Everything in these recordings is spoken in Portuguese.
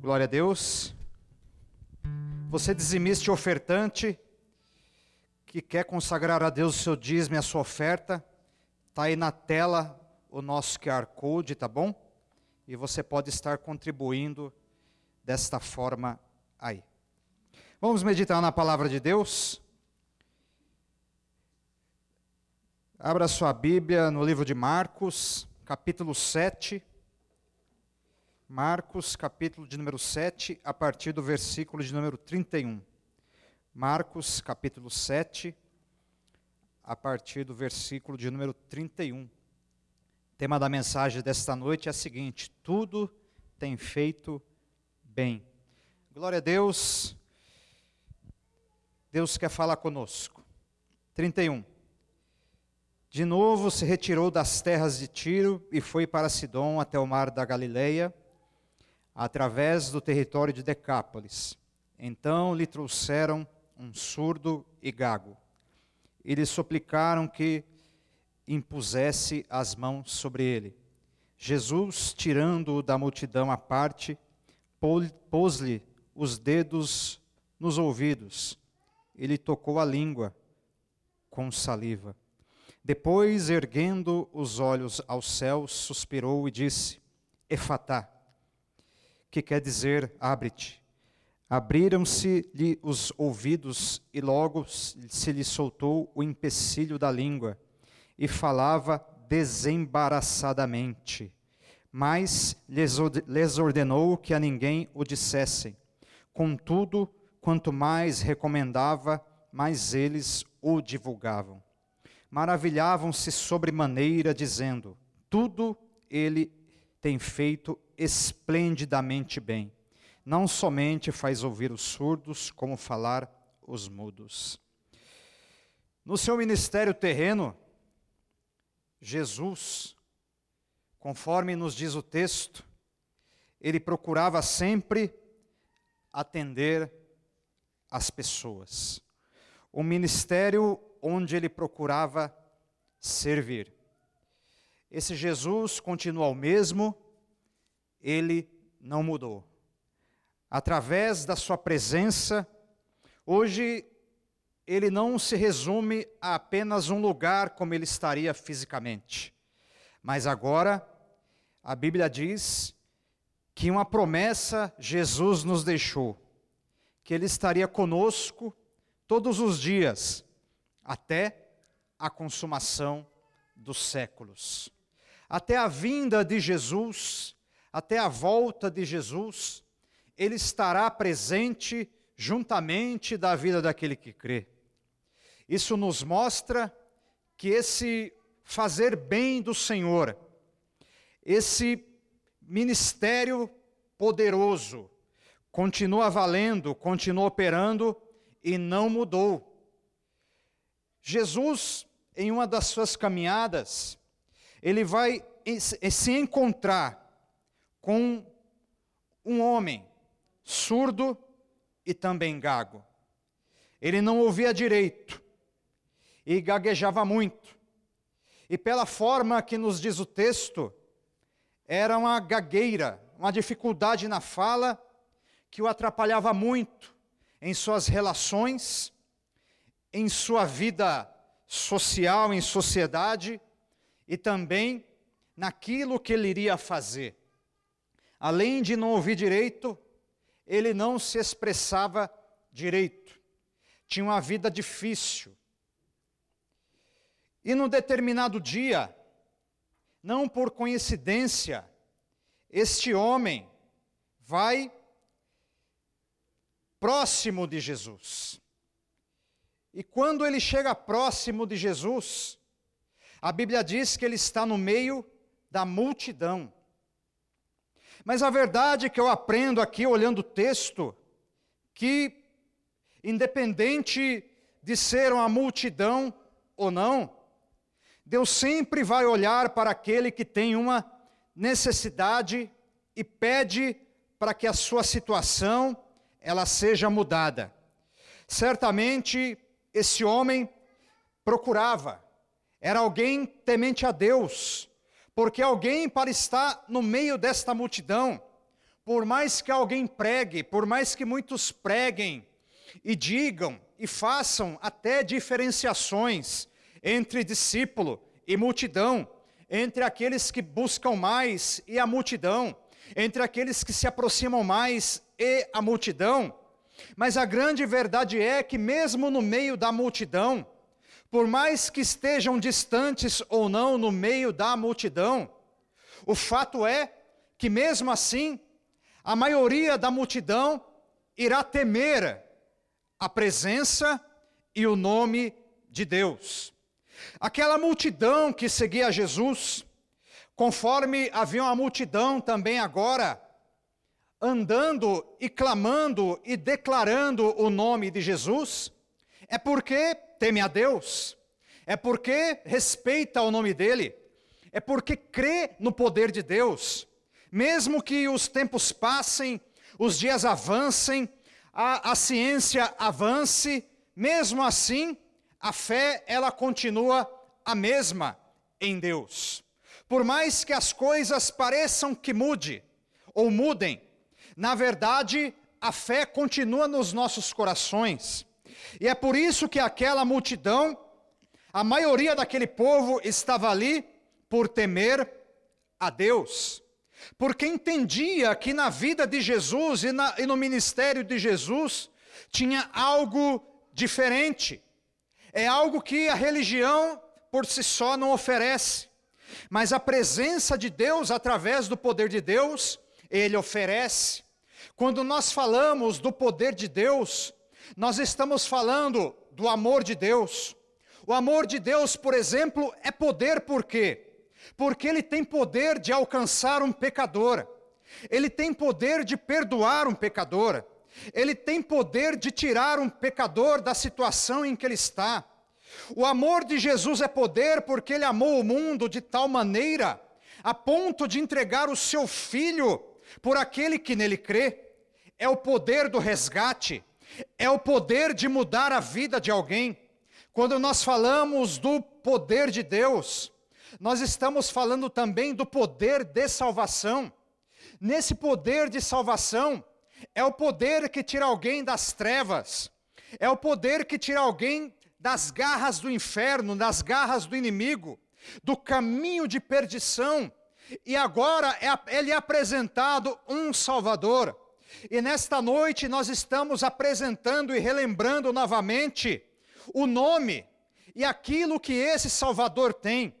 Glória a Deus. Você dizimista e ofertante que quer consagrar a Deus o seu dízimo e a sua oferta, está aí na tela o nosso QR Code, tá bom? E você pode estar contribuindo desta forma aí. Vamos meditar na palavra de Deus. Abra sua Bíblia no livro de Marcos, capítulo 7. Marcos, capítulo de número 7, a partir do versículo de número 31. Marcos, capítulo 7, a partir do versículo de número 31. O tema da mensagem desta noite é a seguinte: Tudo tem feito bem. Glória a Deus. Deus quer falar conosco. 31. De novo se retirou das terras de Tiro e foi para Sidom até o mar da Galileia através do território de Decápolis. Então lhe trouxeram um surdo e gago. E lhe suplicaram que impusesse as mãos sobre ele. Jesus, tirando-o da multidão à parte, pôs-lhe os dedos nos ouvidos. Ele tocou a língua com saliva. Depois, erguendo os olhos ao céu, suspirou e disse: Efatá que quer dizer abre-te. Abriram-se-lhe os ouvidos e logo se lhe soltou o empecilho da língua e falava desembaraçadamente. Mas lhes ordenou que a ninguém o dissessem. Contudo, quanto mais recomendava, mais eles o divulgavam. Maravilhavam-se sobremaneira, dizendo: Tudo ele tem feito esplendidamente bem. Não somente faz ouvir os surdos, como falar os mudos. No seu ministério terreno, Jesus, conforme nos diz o texto, ele procurava sempre atender as pessoas. O ministério onde ele procurava servir. Esse Jesus continua o mesmo, ele não mudou. Através da sua presença, hoje ele não se resume a apenas um lugar como ele estaria fisicamente. Mas agora, a Bíblia diz que uma promessa Jesus nos deixou, que ele estaria conosco todos os dias, até a consumação dos séculos até a vinda de Jesus, até a volta de Jesus, ele estará presente juntamente da vida daquele que crê. Isso nos mostra que esse fazer bem do Senhor, esse ministério poderoso, continua valendo, continua operando e não mudou. Jesus, em uma das suas caminhadas, ele vai se encontrar com um homem surdo e também gago. Ele não ouvia direito e gaguejava muito. E pela forma que nos diz o texto, era uma gagueira, uma dificuldade na fala que o atrapalhava muito em suas relações, em sua vida social, em sociedade e também naquilo que ele iria fazer. Além de não ouvir direito, ele não se expressava direito. Tinha uma vida difícil. E num determinado dia, não por coincidência, este homem vai próximo de Jesus. E quando ele chega próximo de Jesus, a Bíblia diz que ele está no meio da multidão. Mas a verdade que eu aprendo aqui, olhando o texto, que independente de ser uma multidão ou não, Deus sempre vai olhar para aquele que tem uma necessidade e pede para que a sua situação ela seja mudada. Certamente esse homem procurava era alguém temente a Deus, porque alguém para estar no meio desta multidão, por mais que alguém pregue, por mais que muitos preguem e digam e façam até diferenciações entre discípulo e multidão, entre aqueles que buscam mais e a multidão, entre aqueles que se aproximam mais e a multidão, mas a grande verdade é que, mesmo no meio da multidão, por mais que estejam distantes ou não no meio da multidão, o fato é que, mesmo assim, a maioria da multidão irá temer a presença e o nome de Deus. Aquela multidão que seguia Jesus, conforme havia uma multidão também agora, andando e clamando e declarando o nome de Jesus, é porque teme a Deus, é porque respeita o nome dele, é porque crê no poder de Deus. Mesmo que os tempos passem, os dias avancem, a, a ciência avance, mesmo assim, a fé ela continua a mesma em Deus. Por mais que as coisas pareçam que mude ou mudem, na verdade, a fé continua nos nossos corações. E é por isso que aquela multidão, a maioria daquele povo estava ali por temer a Deus. Porque entendia que na vida de Jesus e, na, e no ministério de Jesus tinha algo diferente. É algo que a religião por si só não oferece. Mas a presença de Deus, através do poder de Deus, ele oferece. Quando nós falamos do poder de Deus, nós estamos falando do amor de Deus. O amor de Deus, por exemplo, é poder por quê? Porque ele tem poder de alcançar um pecador. Ele tem poder de perdoar um pecador. Ele tem poder de tirar um pecador da situação em que ele está. O amor de Jesus é poder porque ele amou o mundo de tal maneira a ponto de entregar o seu filho por aquele que nele crê. É o poder do resgate, é o poder de mudar a vida de alguém. Quando nós falamos do poder de Deus, nós estamos falando também do poder de salvação. Nesse poder de salvação, é o poder que tira alguém das trevas, é o poder que tira alguém das garras do inferno, das garras do inimigo, do caminho de perdição. E agora é, ele é apresentado um Salvador. E nesta noite nós estamos apresentando e relembrando novamente o nome e aquilo que esse Salvador tem.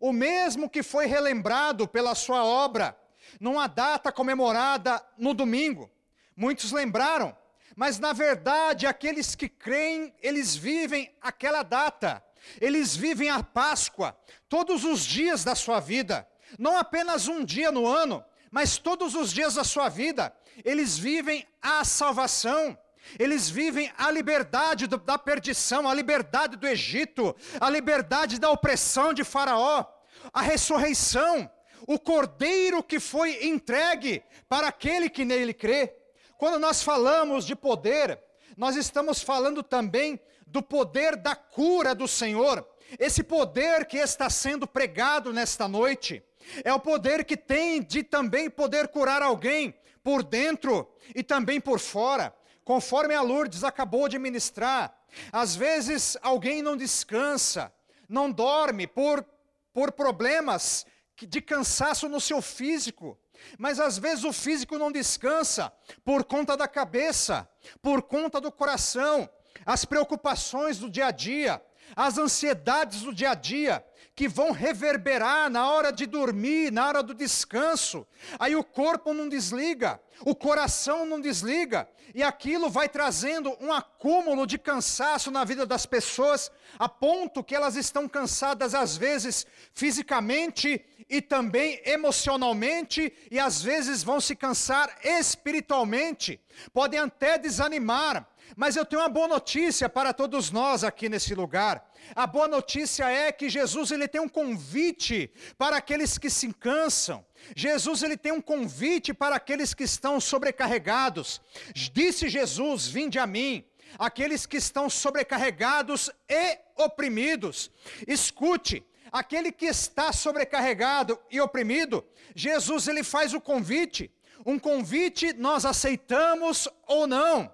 O mesmo que foi relembrado pela sua obra, numa data comemorada no domingo. Muitos lembraram, mas na verdade aqueles que creem, eles vivem aquela data, eles vivem a Páscoa todos os dias da sua vida, não apenas um dia no ano, mas todos os dias da sua vida, eles vivem a salvação. Eles vivem a liberdade do, da perdição, a liberdade do Egito, a liberdade da opressão de Faraó, a ressurreição, o cordeiro que foi entregue para aquele que nele crê. Quando nós falamos de poder, nós estamos falando também do poder da cura do Senhor. Esse poder que está sendo pregado nesta noite é o poder que tem de também poder curar alguém por dentro e também por fora, conforme a Lourdes acabou de ministrar. Às vezes alguém não descansa, não dorme por, por problemas de cansaço no seu físico. Mas às vezes o físico não descansa por conta da cabeça, por conta do coração, as preocupações do dia a dia, as ansiedades do dia a dia, que vão reverberar na hora de dormir, na hora do descanso. Aí o corpo não desliga, o coração não desliga, e aquilo vai trazendo um acúmulo de cansaço na vida das pessoas, a ponto que elas estão cansadas às vezes fisicamente e também emocionalmente, e às vezes vão se cansar espiritualmente, podem até desanimar. Mas eu tenho uma boa notícia para todos nós aqui nesse lugar. A boa notícia é que Jesus ele tem um convite para aqueles que se cansam. Jesus ele tem um convite para aqueles que estão sobrecarregados. Disse Jesus: "Vinde a mim, aqueles que estão sobrecarregados e oprimidos". Escute, aquele que está sobrecarregado e oprimido, Jesus ele faz o convite. Um convite nós aceitamos ou não.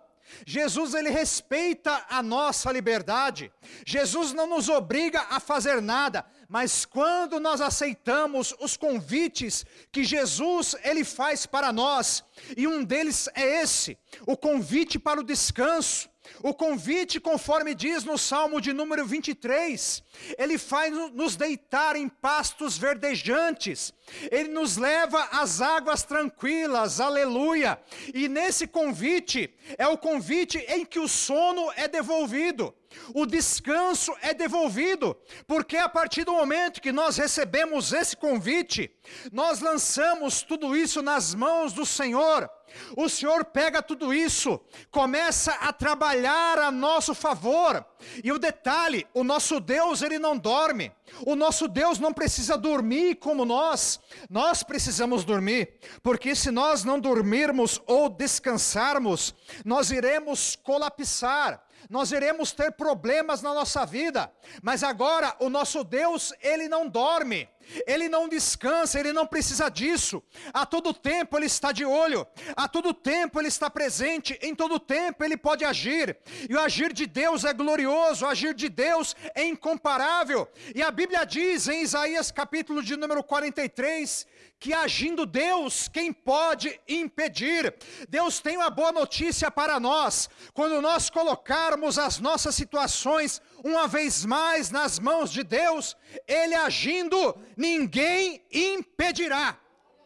Jesus ele respeita a nossa liberdade. Jesus não nos obriga a fazer nada, mas quando nós aceitamos os convites que Jesus ele faz para nós, e um deles é esse, o convite para o descanso. O convite, conforme diz no Salmo de número 23, ele faz nos deitar em pastos verdejantes, ele nos leva às águas tranquilas, aleluia. E nesse convite, é o convite em que o sono é devolvido o descanso é devolvido, porque a partir do momento que nós recebemos esse convite, nós lançamos tudo isso nas mãos do Senhor. O Senhor pega tudo isso, começa a trabalhar a nosso favor. E o detalhe, o nosso Deus, ele não dorme. O nosso Deus não precisa dormir como nós. Nós precisamos dormir, porque se nós não dormirmos ou descansarmos, nós iremos colapsar nós iremos ter problemas na nossa vida, mas agora o nosso Deus, ele não dorme. Ele não descansa, ele não precisa disso. A todo tempo ele está de olho, a todo tempo ele está presente, em todo tempo ele pode agir. E o agir de Deus é glorioso, o agir de Deus é incomparável. E a Bíblia diz em Isaías capítulo de número 43 que agindo Deus, quem pode impedir? Deus tem uma boa notícia para nós. Quando nós colocarmos as nossas situações uma vez mais nas mãos de Deus, Ele agindo, ninguém impedirá.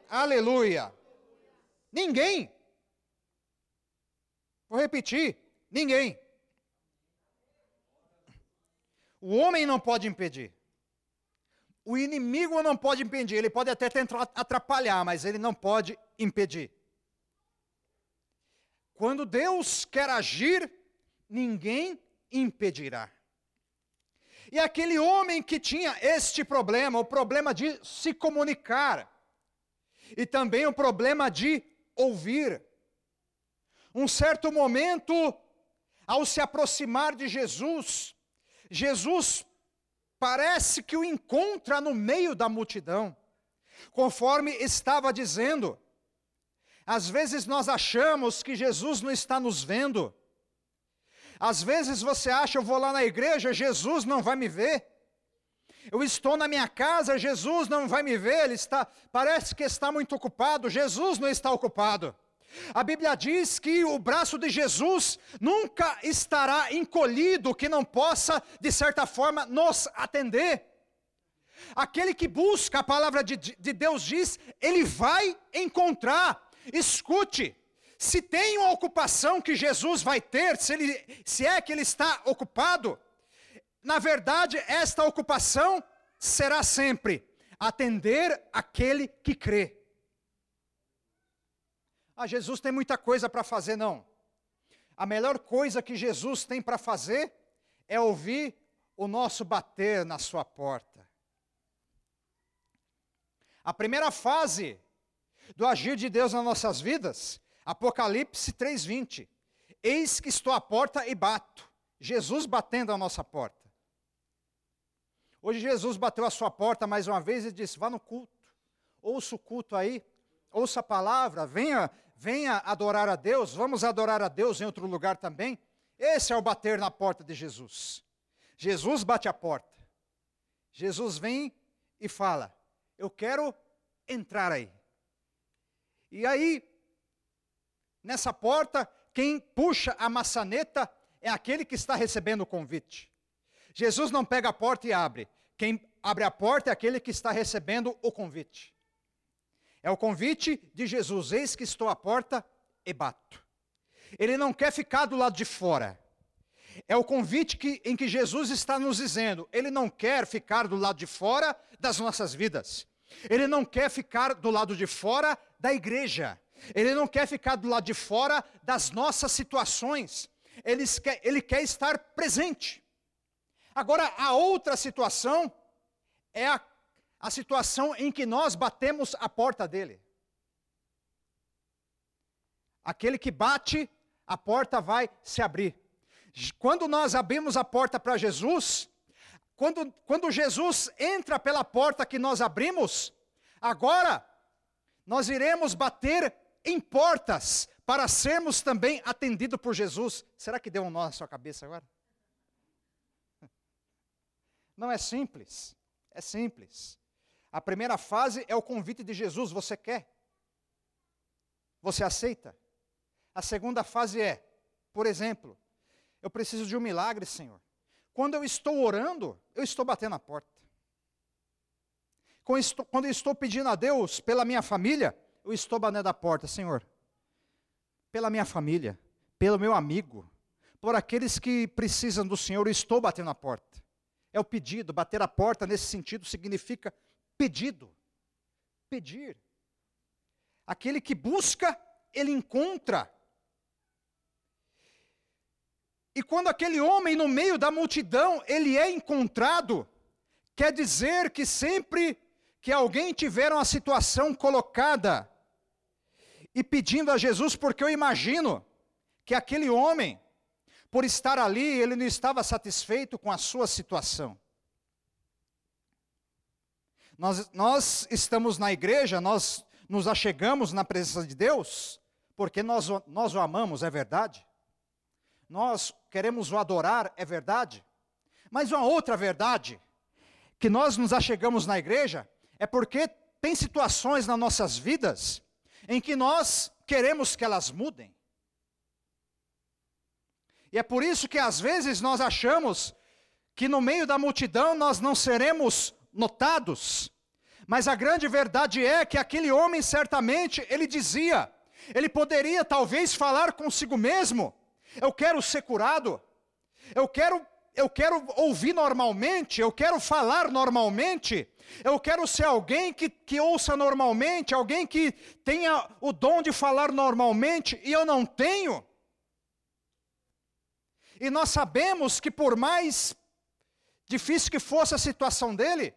Aleluia. Ninguém. Vou repetir: ninguém. O homem não pode impedir. O inimigo não pode impedir, ele pode até tentar atrapalhar, mas ele não pode impedir. Quando Deus quer agir, ninguém impedirá. E aquele homem que tinha este problema, o problema de se comunicar, e também o problema de ouvir. Um certo momento, ao se aproximar de Jesus, Jesus parece que o encontra no meio da multidão, conforme estava dizendo. Às vezes nós achamos que Jesus não está nos vendo, às vezes você acha, eu vou lá na igreja, Jesus não vai me ver. Eu estou na minha casa, Jesus não vai me ver, ele está, parece que está muito ocupado, Jesus não está ocupado. A Bíblia diz que o braço de Jesus nunca estará encolhido, que não possa, de certa forma, nos atender. Aquele que busca a palavra de, de Deus diz, ele vai encontrar. Escute, se tem uma ocupação que Jesus vai ter, se, ele, se é que ele está ocupado, na verdade, esta ocupação será sempre atender aquele que crê. Ah, Jesus tem muita coisa para fazer, não. A melhor coisa que Jesus tem para fazer é ouvir o nosso bater na sua porta. A primeira fase do agir de Deus nas nossas vidas Apocalipse 3:20. Eis que estou à porta e bato. Jesus batendo a nossa porta. Hoje Jesus bateu a sua porta mais uma vez e disse: "Vá no culto. Ouça o culto aí, ouça a palavra, venha, venha adorar a Deus, vamos adorar a Deus em outro lugar também". Esse é o bater na porta de Jesus. Jesus bate a porta. Jesus vem e fala: "Eu quero entrar aí". E aí Nessa porta, quem puxa a maçaneta é aquele que está recebendo o convite. Jesus não pega a porta e abre. Quem abre a porta é aquele que está recebendo o convite. É o convite de Jesus: Eis que estou à porta e bato. Ele não quer ficar do lado de fora. É o convite que, em que Jesus está nos dizendo: Ele não quer ficar do lado de fora das nossas vidas. Ele não quer ficar do lado de fora da igreja. Ele não quer ficar do lado de fora das nossas situações. Ele quer, ele quer estar presente. Agora, a outra situação é a, a situação em que nós batemos a porta dele. Aquele que bate, a porta vai se abrir. Quando nós abrimos a porta para Jesus, quando, quando Jesus entra pela porta que nós abrimos, agora nós iremos bater em portas para sermos também atendidos por Jesus. Será que deu um nó na sua cabeça agora? Não é simples, é simples. A primeira fase é o convite de Jesus, você quer? Você aceita? A segunda fase é, por exemplo, eu preciso de um milagre, Senhor. Quando eu estou orando, eu estou batendo a porta. Quando eu estou pedindo a Deus pela minha família, eu estou batendo a porta, Senhor. Pela minha família, pelo meu amigo, por aqueles que precisam do Senhor, eu estou batendo a porta. É o pedido, bater a porta nesse sentido significa pedido. Pedir. Aquele que busca, ele encontra. E quando aquele homem no meio da multidão, ele é encontrado, quer dizer que sempre que alguém tiver uma situação colocada e pedindo a Jesus, porque eu imagino que aquele homem, por estar ali, ele não estava satisfeito com a sua situação. Nós, nós estamos na igreja, nós nos achegamos na presença de Deus, porque nós, nós o amamos, é verdade? Nós queremos o adorar, é verdade? Mas uma outra verdade, que nós nos achegamos na igreja, é porque tem situações nas nossas vidas em que nós queremos que elas mudem. E é por isso que às vezes nós achamos que no meio da multidão nós não seremos notados. Mas a grande verdade é que aquele homem certamente ele dizia, ele poderia talvez falar consigo mesmo: eu quero ser curado, eu quero, eu quero ouvir normalmente, eu quero falar normalmente, eu quero ser alguém que, que ouça normalmente, alguém que tenha o dom de falar normalmente, e eu não tenho. E nós sabemos que por mais difícil que fosse a situação dele,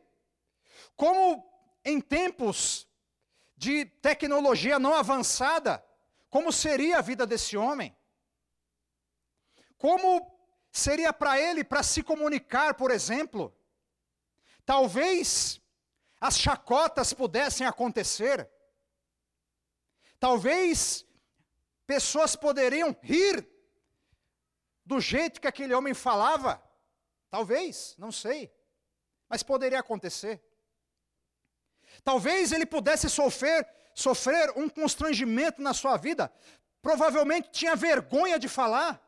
como em tempos de tecnologia não avançada, como seria a vida desse homem? Como seria para ele para se comunicar, por exemplo? Talvez as chacotas pudessem acontecer. Talvez pessoas poderiam rir do jeito que aquele homem falava. Talvez, não sei. Mas poderia acontecer. Talvez ele pudesse sofrer, sofrer um constrangimento na sua vida. Provavelmente tinha vergonha de falar.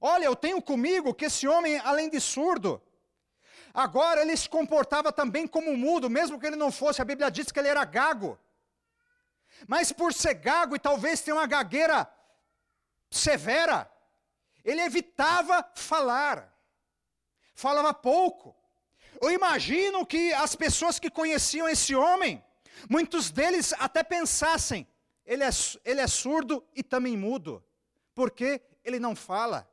Olha, eu tenho comigo que esse homem, além de surdo, agora ele se comportava também como mudo, mesmo que ele não fosse. A Bíblia diz que ele era gago. Mas por ser gago e talvez ter uma gagueira severa, ele evitava falar. Falava pouco. Eu imagino que as pessoas que conheciam esse homem, muitos deles até pensassem: ele é, ele é surdo e também mudo, porque ele não fala.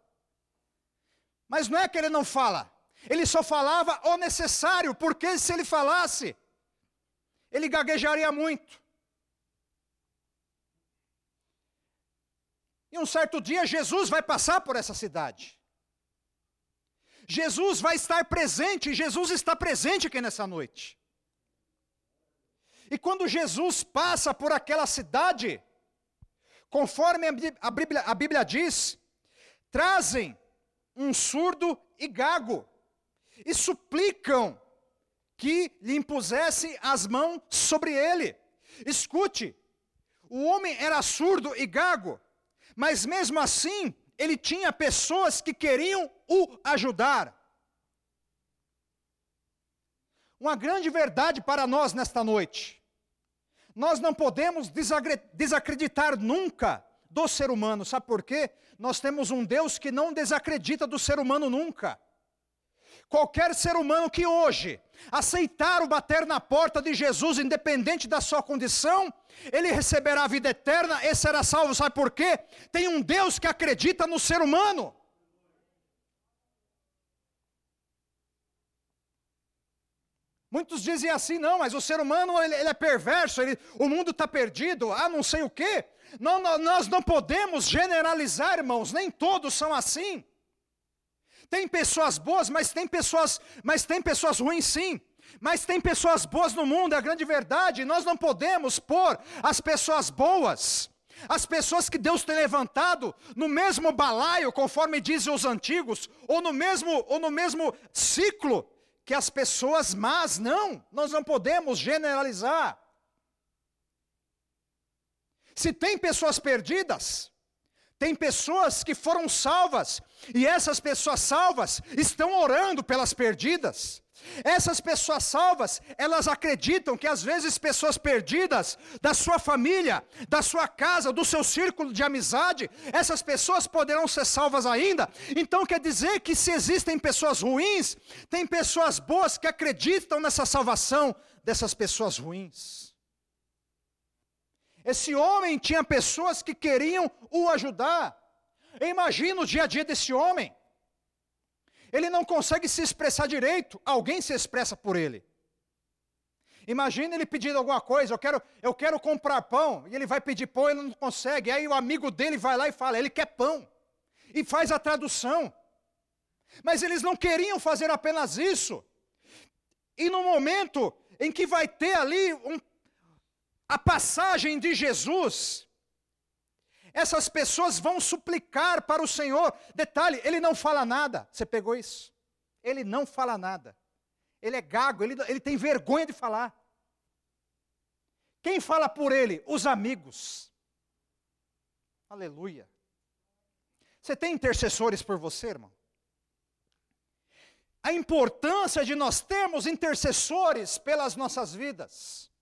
Mas não é que ele não fala, ele só falava o necessário, porque se ele falasse, ele gaguejaria muito. E um certo dia Jesus vai passar por essa cidade. Jesus vai estar presente, Jesus está presente aqui nessa noite. E quando Jesus passa por aquela cidade, conforme a Bíblia, a Bíblia diz, trazem um surdo e gago e suplicam que lhe impusesse as mãos sobre ele. Escute, o homem era surdo e gago, mas mesmo assim ele tinha pessoas que queriam o ajudar. Uma grande verdade para nós nesta noite. Nós não podemos desacreditar nunca do ser humano, sabe por quê? Nós temos um Deus que não desacredita do ser humano nunca. Qualquer ser humano que hoje aceitar o bater na porta de Jesus, independente da sua condição, ele receberá a vida eterna e será salvo. Sabe por quê? Tem um Deus que acredita no ser humano. Muitos dizem assim, não, mas o ser humano ele, ele é perverso, ele, o mundo está perdido, ah, não sei o quê. Não, não, nós não podemos generalizar, irmãos, nem todos são assim. Tem pessoas boas, mas tem pessoas, mas tem pessoas ruins sim. Mas tem pessoas boas no mundo, é a grande verdade. Nós não podemos pôr as pessoas boas, as pessoas que Deus tem levantado, no mesmo balaio, conforme dizem os antigos, ou no mesmo, ou no mesmo ciclo que as pessoas más. Não, nós não podemos generalizar. Se tem pessoas perdidas, tem pessoas que foram salvas, e essas pessoas salvas estão orando pelas perdidas. Essas pessoas salvas, elas acreditam que às vezes pessoas perdidas da sua família, da sua casa, do seu círculo de amizade, essas pessoas poderão ser salvas ainda. Então quer dizer que se existem pessoas ruins, tem pessoas boas que acreditam nessa salvação dessas pessoas ruins. Esse homem tinha pessoas que queriam o ajudar. Imagina o dia a dia desse homem. Ele não consegue se expressar direito, alguém se expressa por ele. Imagina ele pedindo alguma coisa, eu quero, eu quero comprar pão, e ele vai pedir pão, ele não consegue. Aí o amigo dele vai lá e fala, ele quer pão. E faz a tradução. Mas eles não queriam fazer apenas isso. E no momento em que vai ter ali um, a passagem de Jesus, essas pessoas vão suplicar para o Senhor. Detalhe, ele não fala nada. Você pegou isso? Ele não fala nada. Ele é gago, ele, ele tem vergonha de falar. Quem fala por ele? Os amigos. Aleluia. Você tem intercessores por você, irmão? A importância de nós termos intercessores pelas nossas vidas.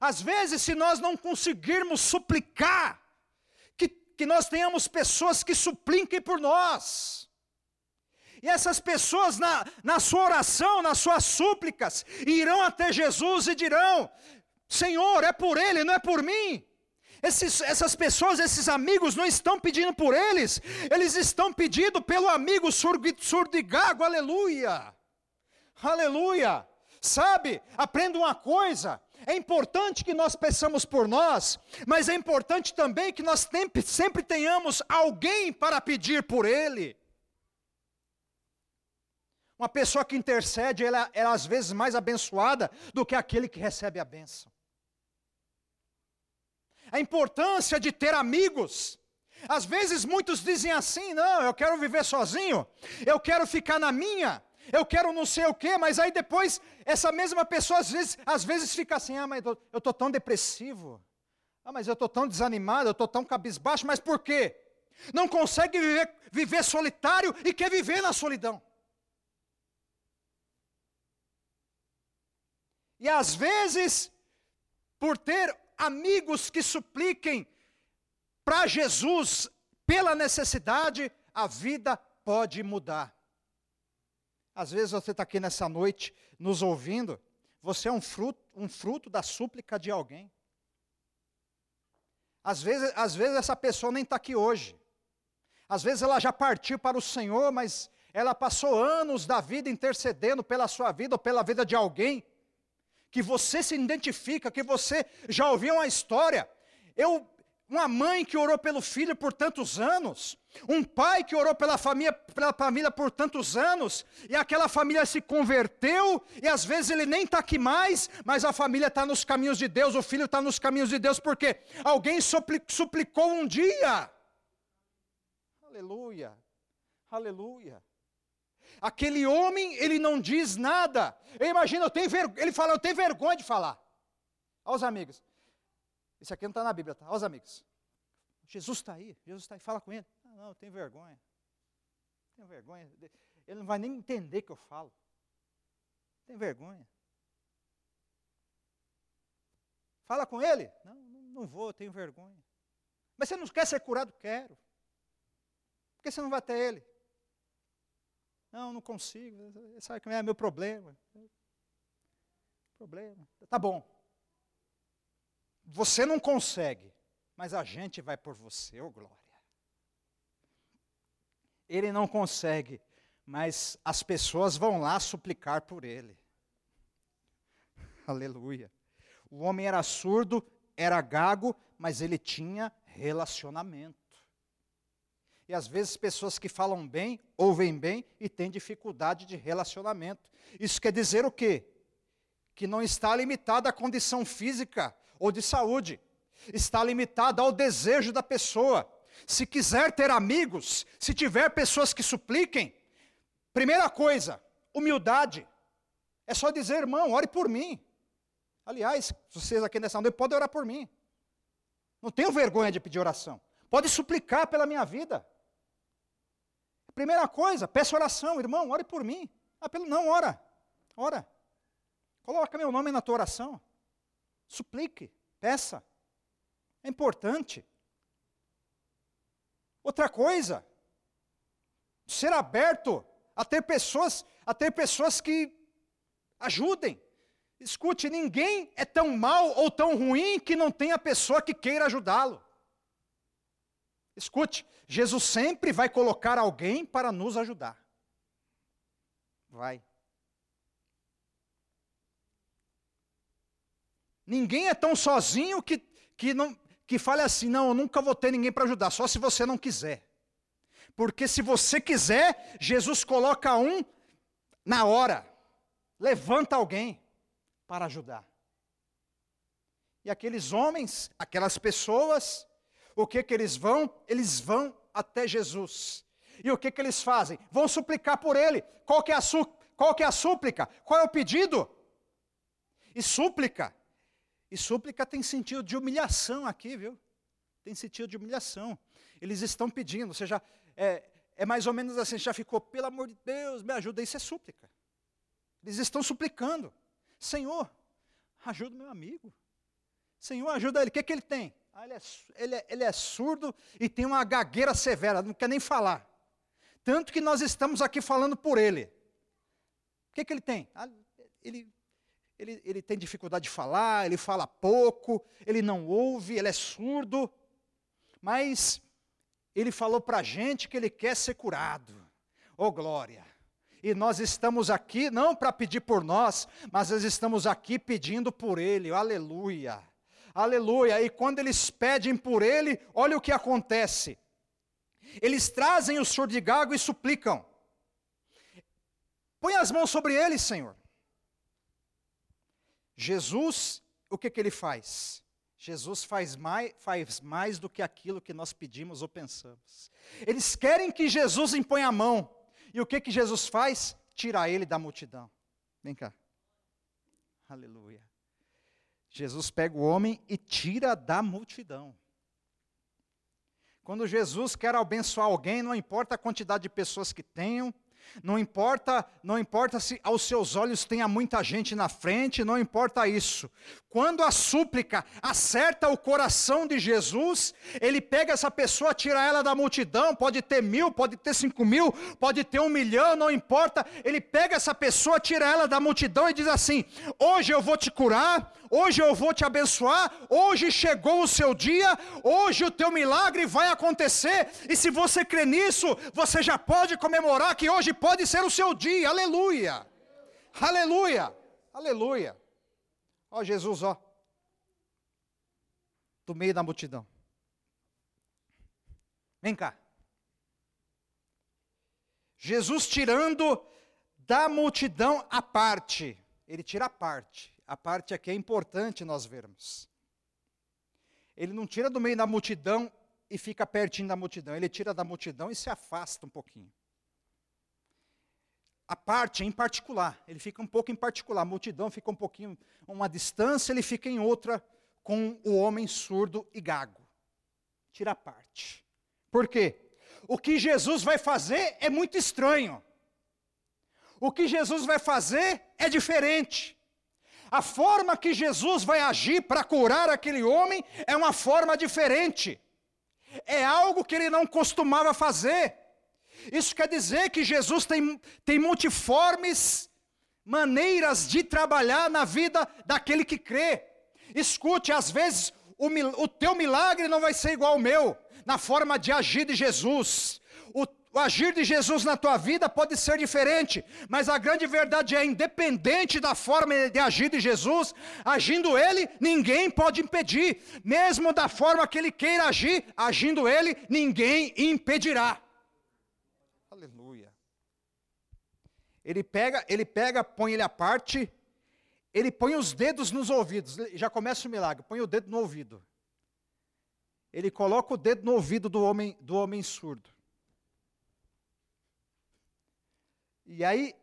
Às vezes, se nós não conseguirmos suplicar, que nós tenhamos pessoas que supliquem por nós. E essas pessoas, na, na sua oração, nas suas súplicas, irão até Jesus e dirão: Senhor, é por Ele, não é por mim. Esses, essas pessoas, esses amigos, não estão pedindo por eles, eles estão pedindo pelo amigo surdo e gago, aleluia, aleluia. Sabe, aprenda uma coisa: é importante que nós peçamos por nós, mas é importante também que nós sempre, tenhamos alguém para pedir por ele. Uma pessoa que intercede, ela é às vezes mais abençoada do que aquele que recebe a bênção. A importância de ter amigos. Às vezes muitos dizem assim: não, eu quero viver sozinho, eu quero ficar na minha eu quero não sei o quê, mas aí depois essa mesma pessoa às vezes, às vezes fica assim: ah, mas eu estou tão depressivo, ah, mas eu estou tão desanimado, eu estou tão cabisbaixo, mas por quê? Não consegue viver, viver solitário e quer viver na solidão. E às vezes, por ter amigos que supliquem para Jesus pela necessidade, a vida pode mudar. Às vezes você está aqui nessa noite nos ouvindo, você é um fruto, um fruto da súplica de alguém. Às vezes, às vezes essa pessoa nem está aqui hoje. Às vezes ela já partiu para o Senhor, mas ela passou anos da vida intercedendo pela sua vida ou pela vida de alguém que você se identifica, que você já ouviu uma história. Eu, uma mãe que orou pelo filho por tantos anos, um pai que orou pela família, pela família por tantos anos, e aquela família se converteu, e às vezes ele nem está aqui mais, mas a família está nos caminhos de Deus, o filho está nos caminhos de Deus, porque alguém suplicou um dia. Aleluia, aleluia. Aquele homem, ele não diz nada. Eu imagino, eu tenho ver... ele fala, eu tenho vergonha de falar. Aos amigos. Isso aqui não está na Bíblia, tá? Aos amigos. Jesus está aí, Jesus está aí, fala com ele. Não, não, eu tenho vergonha. Tenho vergonha. Ele não vai nem entender que eu falo. Tem vergonha. Fala com ele? Não, não vou, tenho vergonha. Mas você não quer ser curado? Quero. Por que você não vai até ele? Não, não consigo. Sabe que é meu problema. Problema. Tá bom. Você não consegue, mas a gente vai por você, ô oh glória. Ele não consegue, mas as pessoas vão lá suplicar por ele. Aleluia. O homem era surdo, era gago, mas ele tinha relacionamento. E às vezes pessoas que falam bem, ouvem bem e têm dificuldade de relacionamento. Isso quer dizer o quê? que não está limitada à condição física ou de saúde, está limitada ao desejo da pessoa. Se quiser ter amigos, se tiver pessoas que supliquem, primeira coisa, humildade. É só dizer, irmão, ore por mim. Aliás, vocês aqui nessa noite podem orar por mim. Não tenho vergonha de pedir oração. Pode suplicar pela minha vida. Primeira coisa, peça oração, irmão, ore por mim. Ah, pelo não, ora. Ora. Coloca meu nome na tua oração. Suplique, peça. É importante. Outra coisa, ser aberto a ter pessoas, a ter pessoas que ajudem. Escute, ninguém é tão mal ou tão ruim que não tenha pessoa que queira ajudá-lo. Escute, Jesus sempre vai colocar alguém para nos ajudar. Vai. Ninguém é tão sozinho que, que, não, que fale assim: não, eu nunca vou ter ninguém para ajudar, só se você não quiser. Porque se você quiser, Jesus coloca um na hora, levanta alguém para ajudar. E aqueles homens, aquelas pessoas, o que que eles vão? Eles vão até Jesus. E o que que eles fazem? Vão suplicar por ele. Qual que é a, su qual que é a súplica? Qual é o pedido? E súplica e súplica tem sentido de humilhação aqui, viu? Tem sentido de humilhação. Eles estão pedindo, você já, é, é mais ou menos assim, já ficou, pelo amor de Deus, me ajuda. Isso é súplica. Eles estão suplicando. Senhor, ajuda meu amigo. Senhor, ajuda ele. O que, é que ele tem? Ah, ele, é, ele, é, ele é surdo e tem uma gagueira severa, não quer nem falar. Tanto que nós estamos aqui falando por ele. O que, é que ele tem? Ah, ele ele, ele tem dificuldade de falar, ele fala pouco, ele não ouve, ele é surdo, mas ele falou para a gente que ele quer ser curado. Oh glória! E nós estamos aqui não para pedir por nós, mas nós estamos aqui pedindo por ele. Aleluia! Aleluia! E quando eles pedem por ele, olha o que acontece. Eles trazem o surdigago e suplicam. Põe as mãos sobre ele, Senhor. Jesus, o que, que ele faz? Jesus faz mais, faz mais do que aquilo que nós pedimos ou pensamos. Eles querem que Jesus imponha a mão. E o que, que Jesus faz? Tira ele da multidão. Vem cá. Aleluia. Jesus pega o homem e tira da multidão. Quando Jesus quer abençoar alguém, não importa a quantidade de pessoas que tenham, não importa, não importa se aos seus olhos tenha muita gente na frente, não importa isso. Quando a súplica acerta o coração de Jesus, ele pega essa pessoa, tira ela da multidão, pode ter mil, pode ter cinco mil, pode ter um milhão, não importa. Ele pega essa pessoa, tira ela da multidão e diz assim: Hoje eu vou te curar, hoje eu vou te abençoar, hoje chegou o seu dia, hoje o teu milagre vai acontecer, e se você crê nisso, você já pode comemorar que hoje pode ser o seu dia, aleluia, aleluia, aleluia. Ó Jesus, ó, do meio da multidão. Vem cá. Jesus tirando da multidão a parte, ele tira a parte a parte aqui é importante nós vermos. Ele não tira do meio da multidão e fica pertinho da multidão, ele tira da multidão e se afasta um pouquinho. A parte em particular, ele fica um pouco em particular, a multidão fica um pouquinho, uma distância, ele fica em outra com o homem surdo e gago. Tira a parte. Por quê? O que Jesus vai fazer é muito estranho. O que Jesus vai fazer é diferente. A forma que Jesus vai agir para curar aquele homem é uma forma diferente. É algo que ele não costumava fazer. Isso quer dizer que Jesus tem, tem multiformes maneiras de trabalhar na vida daquele que crê. Escute, às vezes o, o teu milagre não vai ser igual ao meu, na forma de agir de Jesus. O agir de Jesus na tua vida pode ser diferente, mas a grande verdade é, independente da forma de agir de Jesus, agindo Ele, ninguém pode impedir. Mesmo da forma que Ele queira agir, agindo Ele, ninguém impedirá. Aleluia. Ele pega, ele pega, põe ele à parte ele põe os dedos nos ouvidos, já começa o milagre, põe o dedo no ouvido. Ele coloca o dedo no ouvido do homem, do homem surdo. E aí,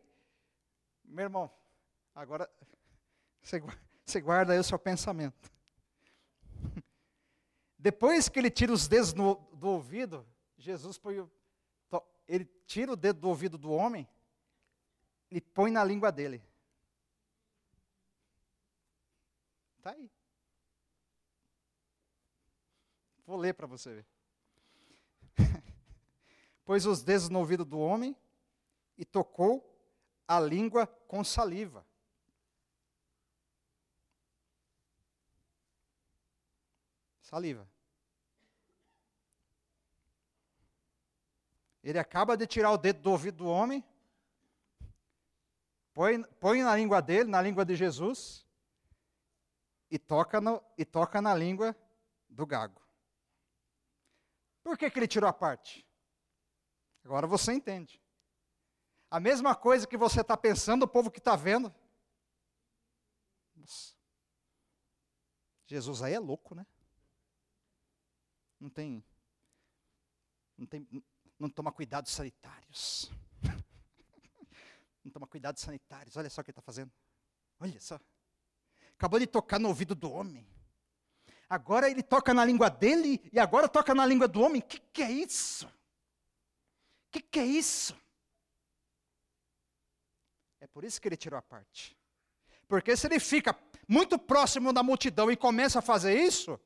meu irmão, agora você guarda aí o seu pensamento. Depois que ele tira os dedos no, do ouvido, Jesus põe, ele tira o dedo do ouvido do homem e põe na língua dele. Está aí. Vou ler para você ver. Pôs os dedos no ouvido do homem e tocou a língua com saliva. Saliva. Ele acaba de tirar o dedo do ouvido do homem, põe, põe na língua dele, na língua de Jesus, e toca, no, e toca na língua do gago. Por que, que ele tirou a parte? Agora você entende. A mesma coisa que você está pensando, o povo que está vendo. Nossa. Jesus aí é louco, né? Não tem. Não tem. Não toma cuidados sanitários. não toma cuidados sanitários. Olha só o que ele está fazendo. Olha só. Acabou de tocar no ouvido do homem. Agora ele toca na língua dele e agora toca na língua do homem. O que, que é isso? O que, que é isso? É por isso que ele tirou a parte. Porque se ele fica muito próximo da multidão e começa a fazer isso,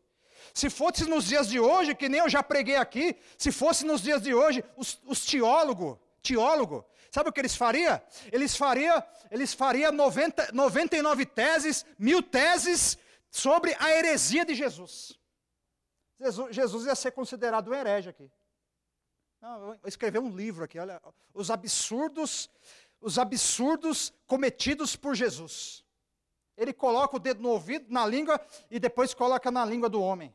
se fosse nos dias de hoje, que nem eu já preguei aqui, se fosse nos dias de hoje, os, os teólogos, teólogo, sabe o que eles fariam? Eles fariam eles faria 90, 99 teses, mil teses sobre a heresia de Jesus. Jesus, Jesus ia ser considerado um herege aqui. Não, eu um livro aqui, olha, os absurdos os absurdos cometidos por Jesus. Ele coloca o dedo no ouvido, na língua, e depois coloca na língua do homem.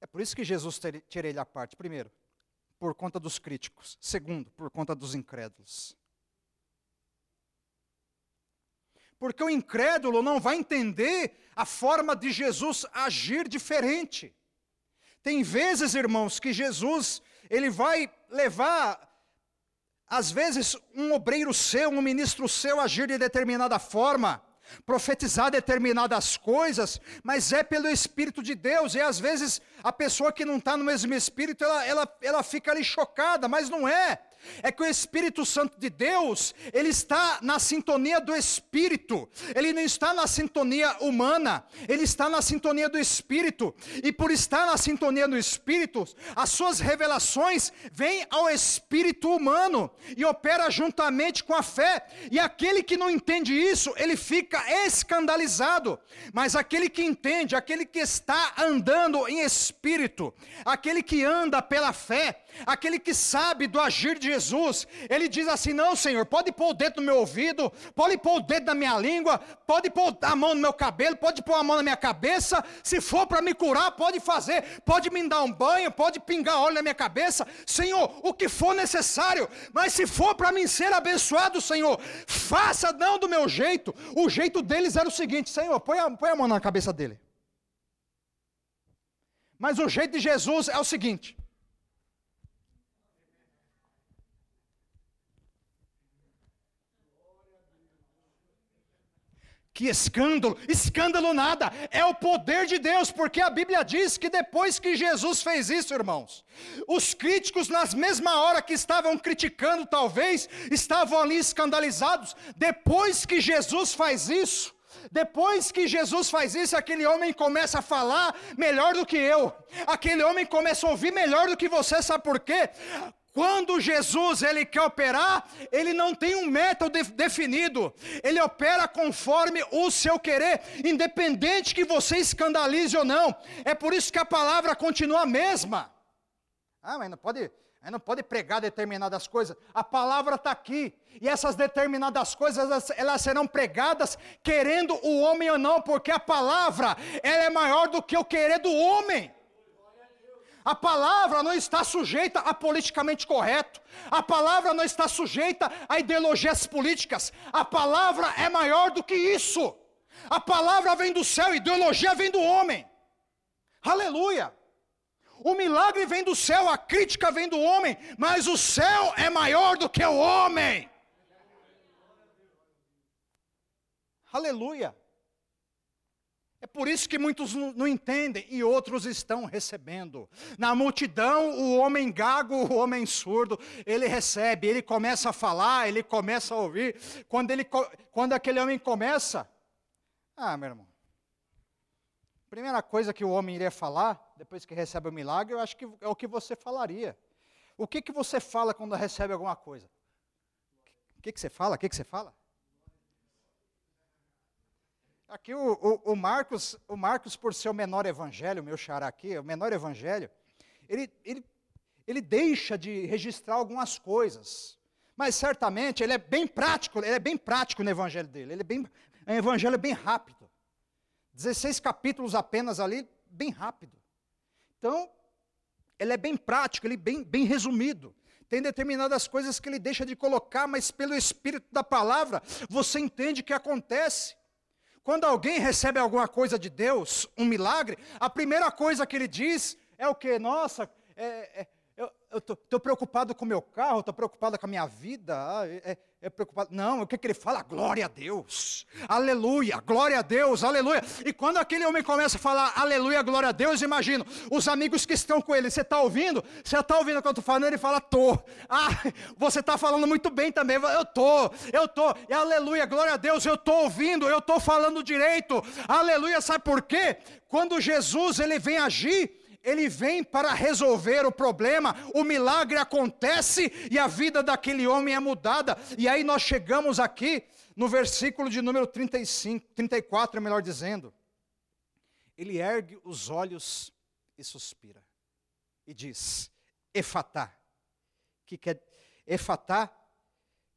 É por isso que Jesus tira ele à parte. Primeiro, por conta dos críticos. Segundo, por conta dos incrédulos. Porque o incrédulo não vai entender a forma de Jesus agir diferente. Tem vezes, irmãos, que Jesus, ele vai levar às vezes um obreiro seu, um ministro seu agir de determinada forma, profetizar determinadas coisas, mas é pelo Espírito de Deus, e às vezes a pessoa que não está no mesmo Espírito, ela, ela, ela fica ali chocada, mas não é é que o Espírito Santo de Deus, ele está na sintonia do Espírito, ele não está na sintonia humana, ele está na sintonia do Espírito, e por estar na sintonia do Espírito, as suas revelações vêm ao Espírito humano e opera juntamente com a fé, e aquele que não entende isso, ele fica escandalizado, mas aquele que entende, aquele que está andando em Espírito, aquele que anda pela fé, aquele que sabe do agir de Jesus, ele diz assim: Não, Senhor, pode pôr o dedo no meu ouvido, pode pôr o dedo na minha língua, pode pôr a mão no meu cabelo, pode pôr a mão na minha cabeça, se for para me curar, pode fazer, pode me dar um banho, pode pingar óleo na minha cabeça, Senhor, o que for necessário, mas se for para mim ser abençoado, Senhor, faça não do meu jeito, o jeito deles era o seguinte: Senhor, põe a, põe a mão na cabeça dele. Mas o jeito de Jesus é o seguinte: Que escândalo! Escândalo nada! É o poder de Deus, porque a Bíblia diz que depois que Jesus fez isso, irmãos, os críticos, nas mesma hora que estavam criticando, talvez, estavam ali escandalizados. Depois que Jesus faz isso, depois que Jesus faz isso, aquele homem começa a falar melhor do que eu. Aquele homem começa a ouvir melhor do que você, sabe por quê? Quando Jesus ele quer operar, ele não tem um método definido. Ele opera conforme o seu querer, independente que você escandalize ou não. É por isso que a palavra continua a mesma. Ah, mas não pode, não pode pregar determinadas coisas. A palavra está aqui. E essas determinadas coisas, elas, elas, serão pregadas querendo o homem ou não, porque a palavra ela é maior do que o querer do homem. A palavra não está sujeita a politicamente correto. A palavra não está sujeita a ideologias políticas. A palavra é maior do que isso. A palavra vem do céu, ideologia vem do homem. Aleluia. O milagre vem do céu, a crítica vem do homem, mas o céu é maior do que o homem. Aleluia. É por isso que muitos não entendem e outros estão recebendo. Na multidão, o homem gago, o homem surdo, ele recebe, ele começa a falar, ele começa a ouvir. Quando, ele, quando aquele homem começa, ah, meu irmão, primeira coisa que o homem iria falar, depois que recebe o milagre, eu acho que é o que você falaria. O que, que você fala quando recebe alguma coisa? O que, que você fala? O que, que você fala? Aqui o, o, o, Marcos, o Marcos, por ser o menor evangelho, meu xará aqui, o menor evangelho, ele, ele, ele deixa de registrar algumas coisas. Mas certamente ele é bem prático, ele é bem prático no evangelho dele. Ele é bem, é um evangelho bem rápido. 16 capítulos apenas ali, bem rápido. Então, ele é bem prático, ele é bem, bem resumido. Tem determinadas coisas que ele deixa de colocar, mas pelo Espírito da palavra, você entende o que acontece. Quando alguém recebe alguma coisa de Deus, um milagre, a primeira coisa que ele diz é o que? Nossa, é, é, eu estou preocupado com o meu carro, estou preocupado com a minha vida, ah, é, é, é, preocupado. Não, o que, que ele fala? Glória a Deus, aleluia, glória a Deus, aleluia. E quando aquele homem começa a falar aleluia, glória a Deus, imagino, os amigos que estão com ele, você está ouvindo? Você está ouvindo o que eu estou falando? Ele fala, tô. Ah, você está falando muito bem também, eu tô, eu tô, e aleluia, glória a Deus, eu estou ouvindo, eu estou falando direito, aleluia, sabe por quê? Quando Jesus ele vem agir, ele vem para resolver o problema, o milagre acontece e a vida daquele homem é mudada. E aí nós chegamos aqui no versículo de número 35, 34, melhor dizendo. Ele ergue os olhos e suspira e diz: Efatá, que quer Efatá,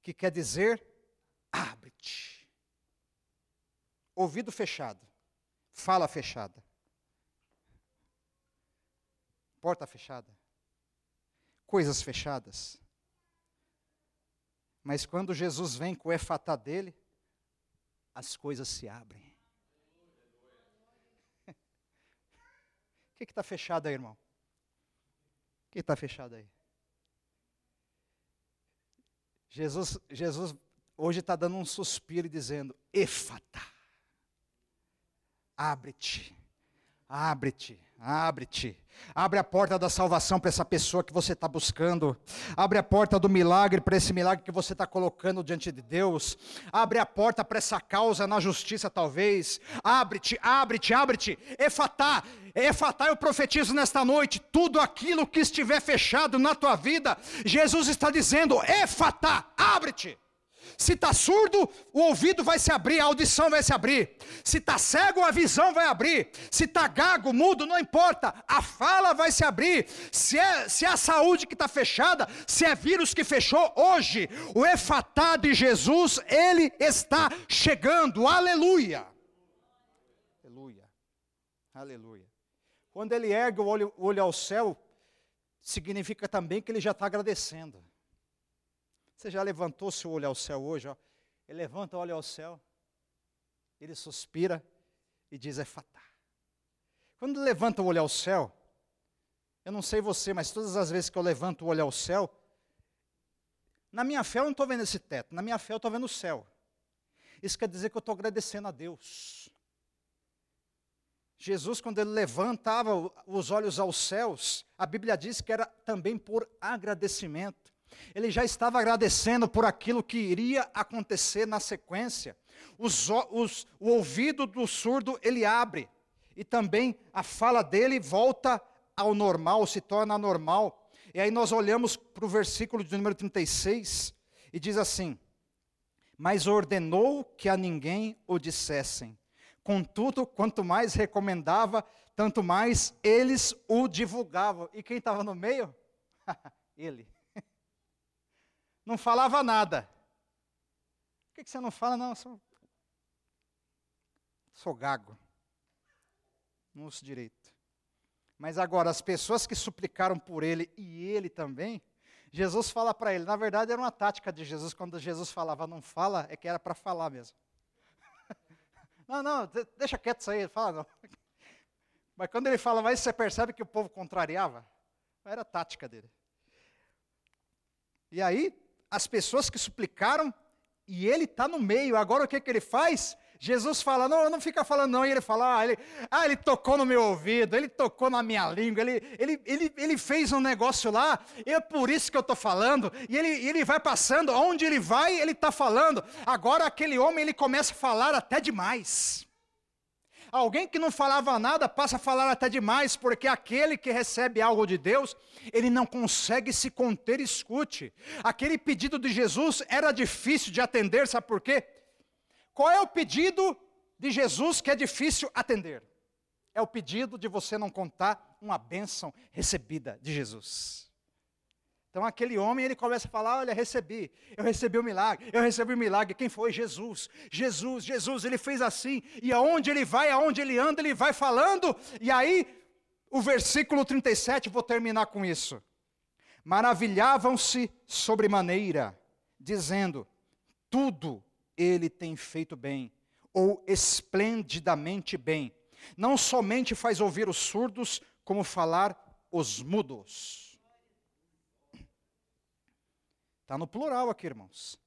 que quer dizer abre-te. Ouvido fechado, fala fechada porta fechada, coisas fechadas. Mas quando Jesus vem com o efatá dele, as coisas se abrem. O que está fechado aí, irmão? O que está fechado aí? Jesus, Jesus hoje está dando um suspiro e dizendo: Efata, abre-te, abre-te, abre-te. Abre a porta da salvação para essa pessoa que você está buscando. Abre a porta do milagre para esse milagre que você está colocando diante de Deus. Abre a porta para essa causa na justiça, talvez. Abre-te, abre-te, abre-te. Efatá, Efatá, eu profetizo nesta noite: tudo aquilo que estiver fechado na tua vida, Jesus está dizendo: Efatá, abre-te. Se está surdo, o ouvido vai se abrir, a audição vai se abrir. Se está cego, a visão vai abrir. Se está gago, mudo, não importa, a fala vai se abrir. Se é, se é a saúde que está fechada, se é vírus que fechou, hoje, o efatá de Jesus, ele está chegando. Aleluia. Aleluia. Aleluia. Quando ele ergue o olho, o olho ao céu, significa também que ele já está agradecendo. Você já levantou seu olho ao céu hoje? Ó? Ele levanta, olha ao céu, ele suspira e diz: é fatá. Quando levanta o olho ao céu, eu não sei você, mas todas as vezes que eu levanto o olho ao céu, na minha fé eu não estou vendo esse teto, na minha fé eu estou vendo o céu. Isso quer dizer que eu estou agradecendo a Deus. Jesus, quando ele levantava os olhos aos céus, a Bíblia diz que era também por agradecimento. Ele já estava agradecendo por aquilo que iria acontecer na sequência. Os, os, o ouvido do surdo ele abre, e também a fala dele volta ao normal, se torna normal. E aí nós olhamos para o versículo de número 36 e diz assim: Mas ordenou que a ninguém o dissessem. Contudo, quanto mais recomendava, tanto mais eles o divulgavam. E quem estava no meio? ele não falava nada. Por que, você não fala? Não, sou, sou gago. Não uso direito. Mas agora, as pessoas que suplicaram por ele e ele também, Jesus fala para ele. Na verdade, era uma tática de Jesus, quando Jesus falava não fala, é que era para falar mesmo. não, não, deixa quieto isso aí, fala não. Mas quando ele fala, mas você percebe que o povo contrariava? Era a tática dele. E aí, as pessoas que suplicaram, e ele está no meio, agora o que, que ele faz? Jesus fala, não, não fica falando não, e ele fala, ah ele, ah, ele tocou no meu ouvido, ele tocou na minha língua, ele, ele, ele, ele fez um negócio lá, é por isso que eu estou falando, e ele, ele vai passando, onde ele vai, ele está falando. Agora aquele homem, ele começa a falar até demais. Alguém que não falava nada passa a falar até demais, porque aquele que recebe algo de Deus, ele não consegue se conter, escute. Aquele pedido de Jesus era difícil de atender, sabe por quê? Qual é o pedido de Jesus que é difícil atender? É o pedido de você não contar uma bênção recebida de Jesus. Então aquele homem, ele começa a falar, olha, recebi, eu recebi o milagre, eu recebi o milagre, quem foi? Jesus, Jesus, Jesus, ele fez assim, e aonde ele vai, aonde ele anda, ele vai falando, e aí, o versículo 37, vou terminar com isso. Maravilhavam-se sobremaneira, dizendo, tudo ele tem feito bem, ou esplendidamente bem. Não somente faz ouvir os surdos, como falar os mudos. Está no plural aqui, irmãos.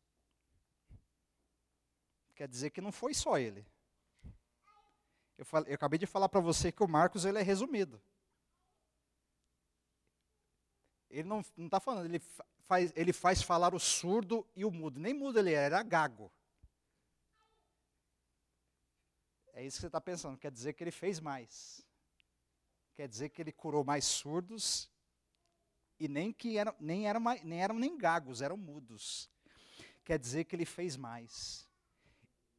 Quer dizer que não foi só ele. Eu, falei, eu acabei de falar para você que o Marcos ele é resumido. Ele não está falando, ele faz, ele faz falar o surdo e o mudo. Nem mudo ele era, era gago. É isso que você está pensando. Quer dizer que ele fez mais. Quer dizer que ele curou mais surdos e nem que eram, nem eram, nem eram nem gagos, eram mudos. Quer dizer que ele fez mais.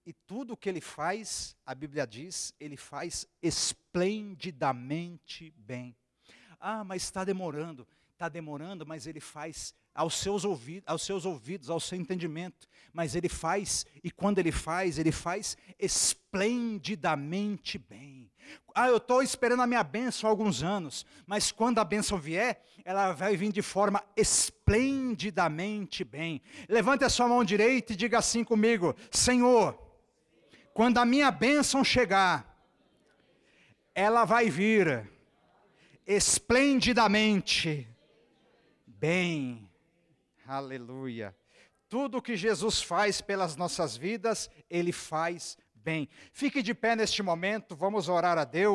E tudo o que ele faz, a Bíblia diz, ele faz esplendidamente bem. Ah, mas está demorando. Está demorando, mas ele faz aos seus, ouvidos, aos seus ouvidos, ao seu entendimento. Mas ele faz, e quando ele faz, ele faz esplendidamente bem. Ah, eu estou esperando a minha bênção há alguns anos, mas quando a bênção vier, ela vai vir de forma esplendidamente bem. Levante a sua mão direita e diga assim comigo: Senhor, quando a minha bênção chegar, ela vai vir esplendidamente bem. Aleluia. Tudo que Jesus faz pelas nossas vidas, Ele faz bem. Fique de pé neste momento, vamos orar a Deus.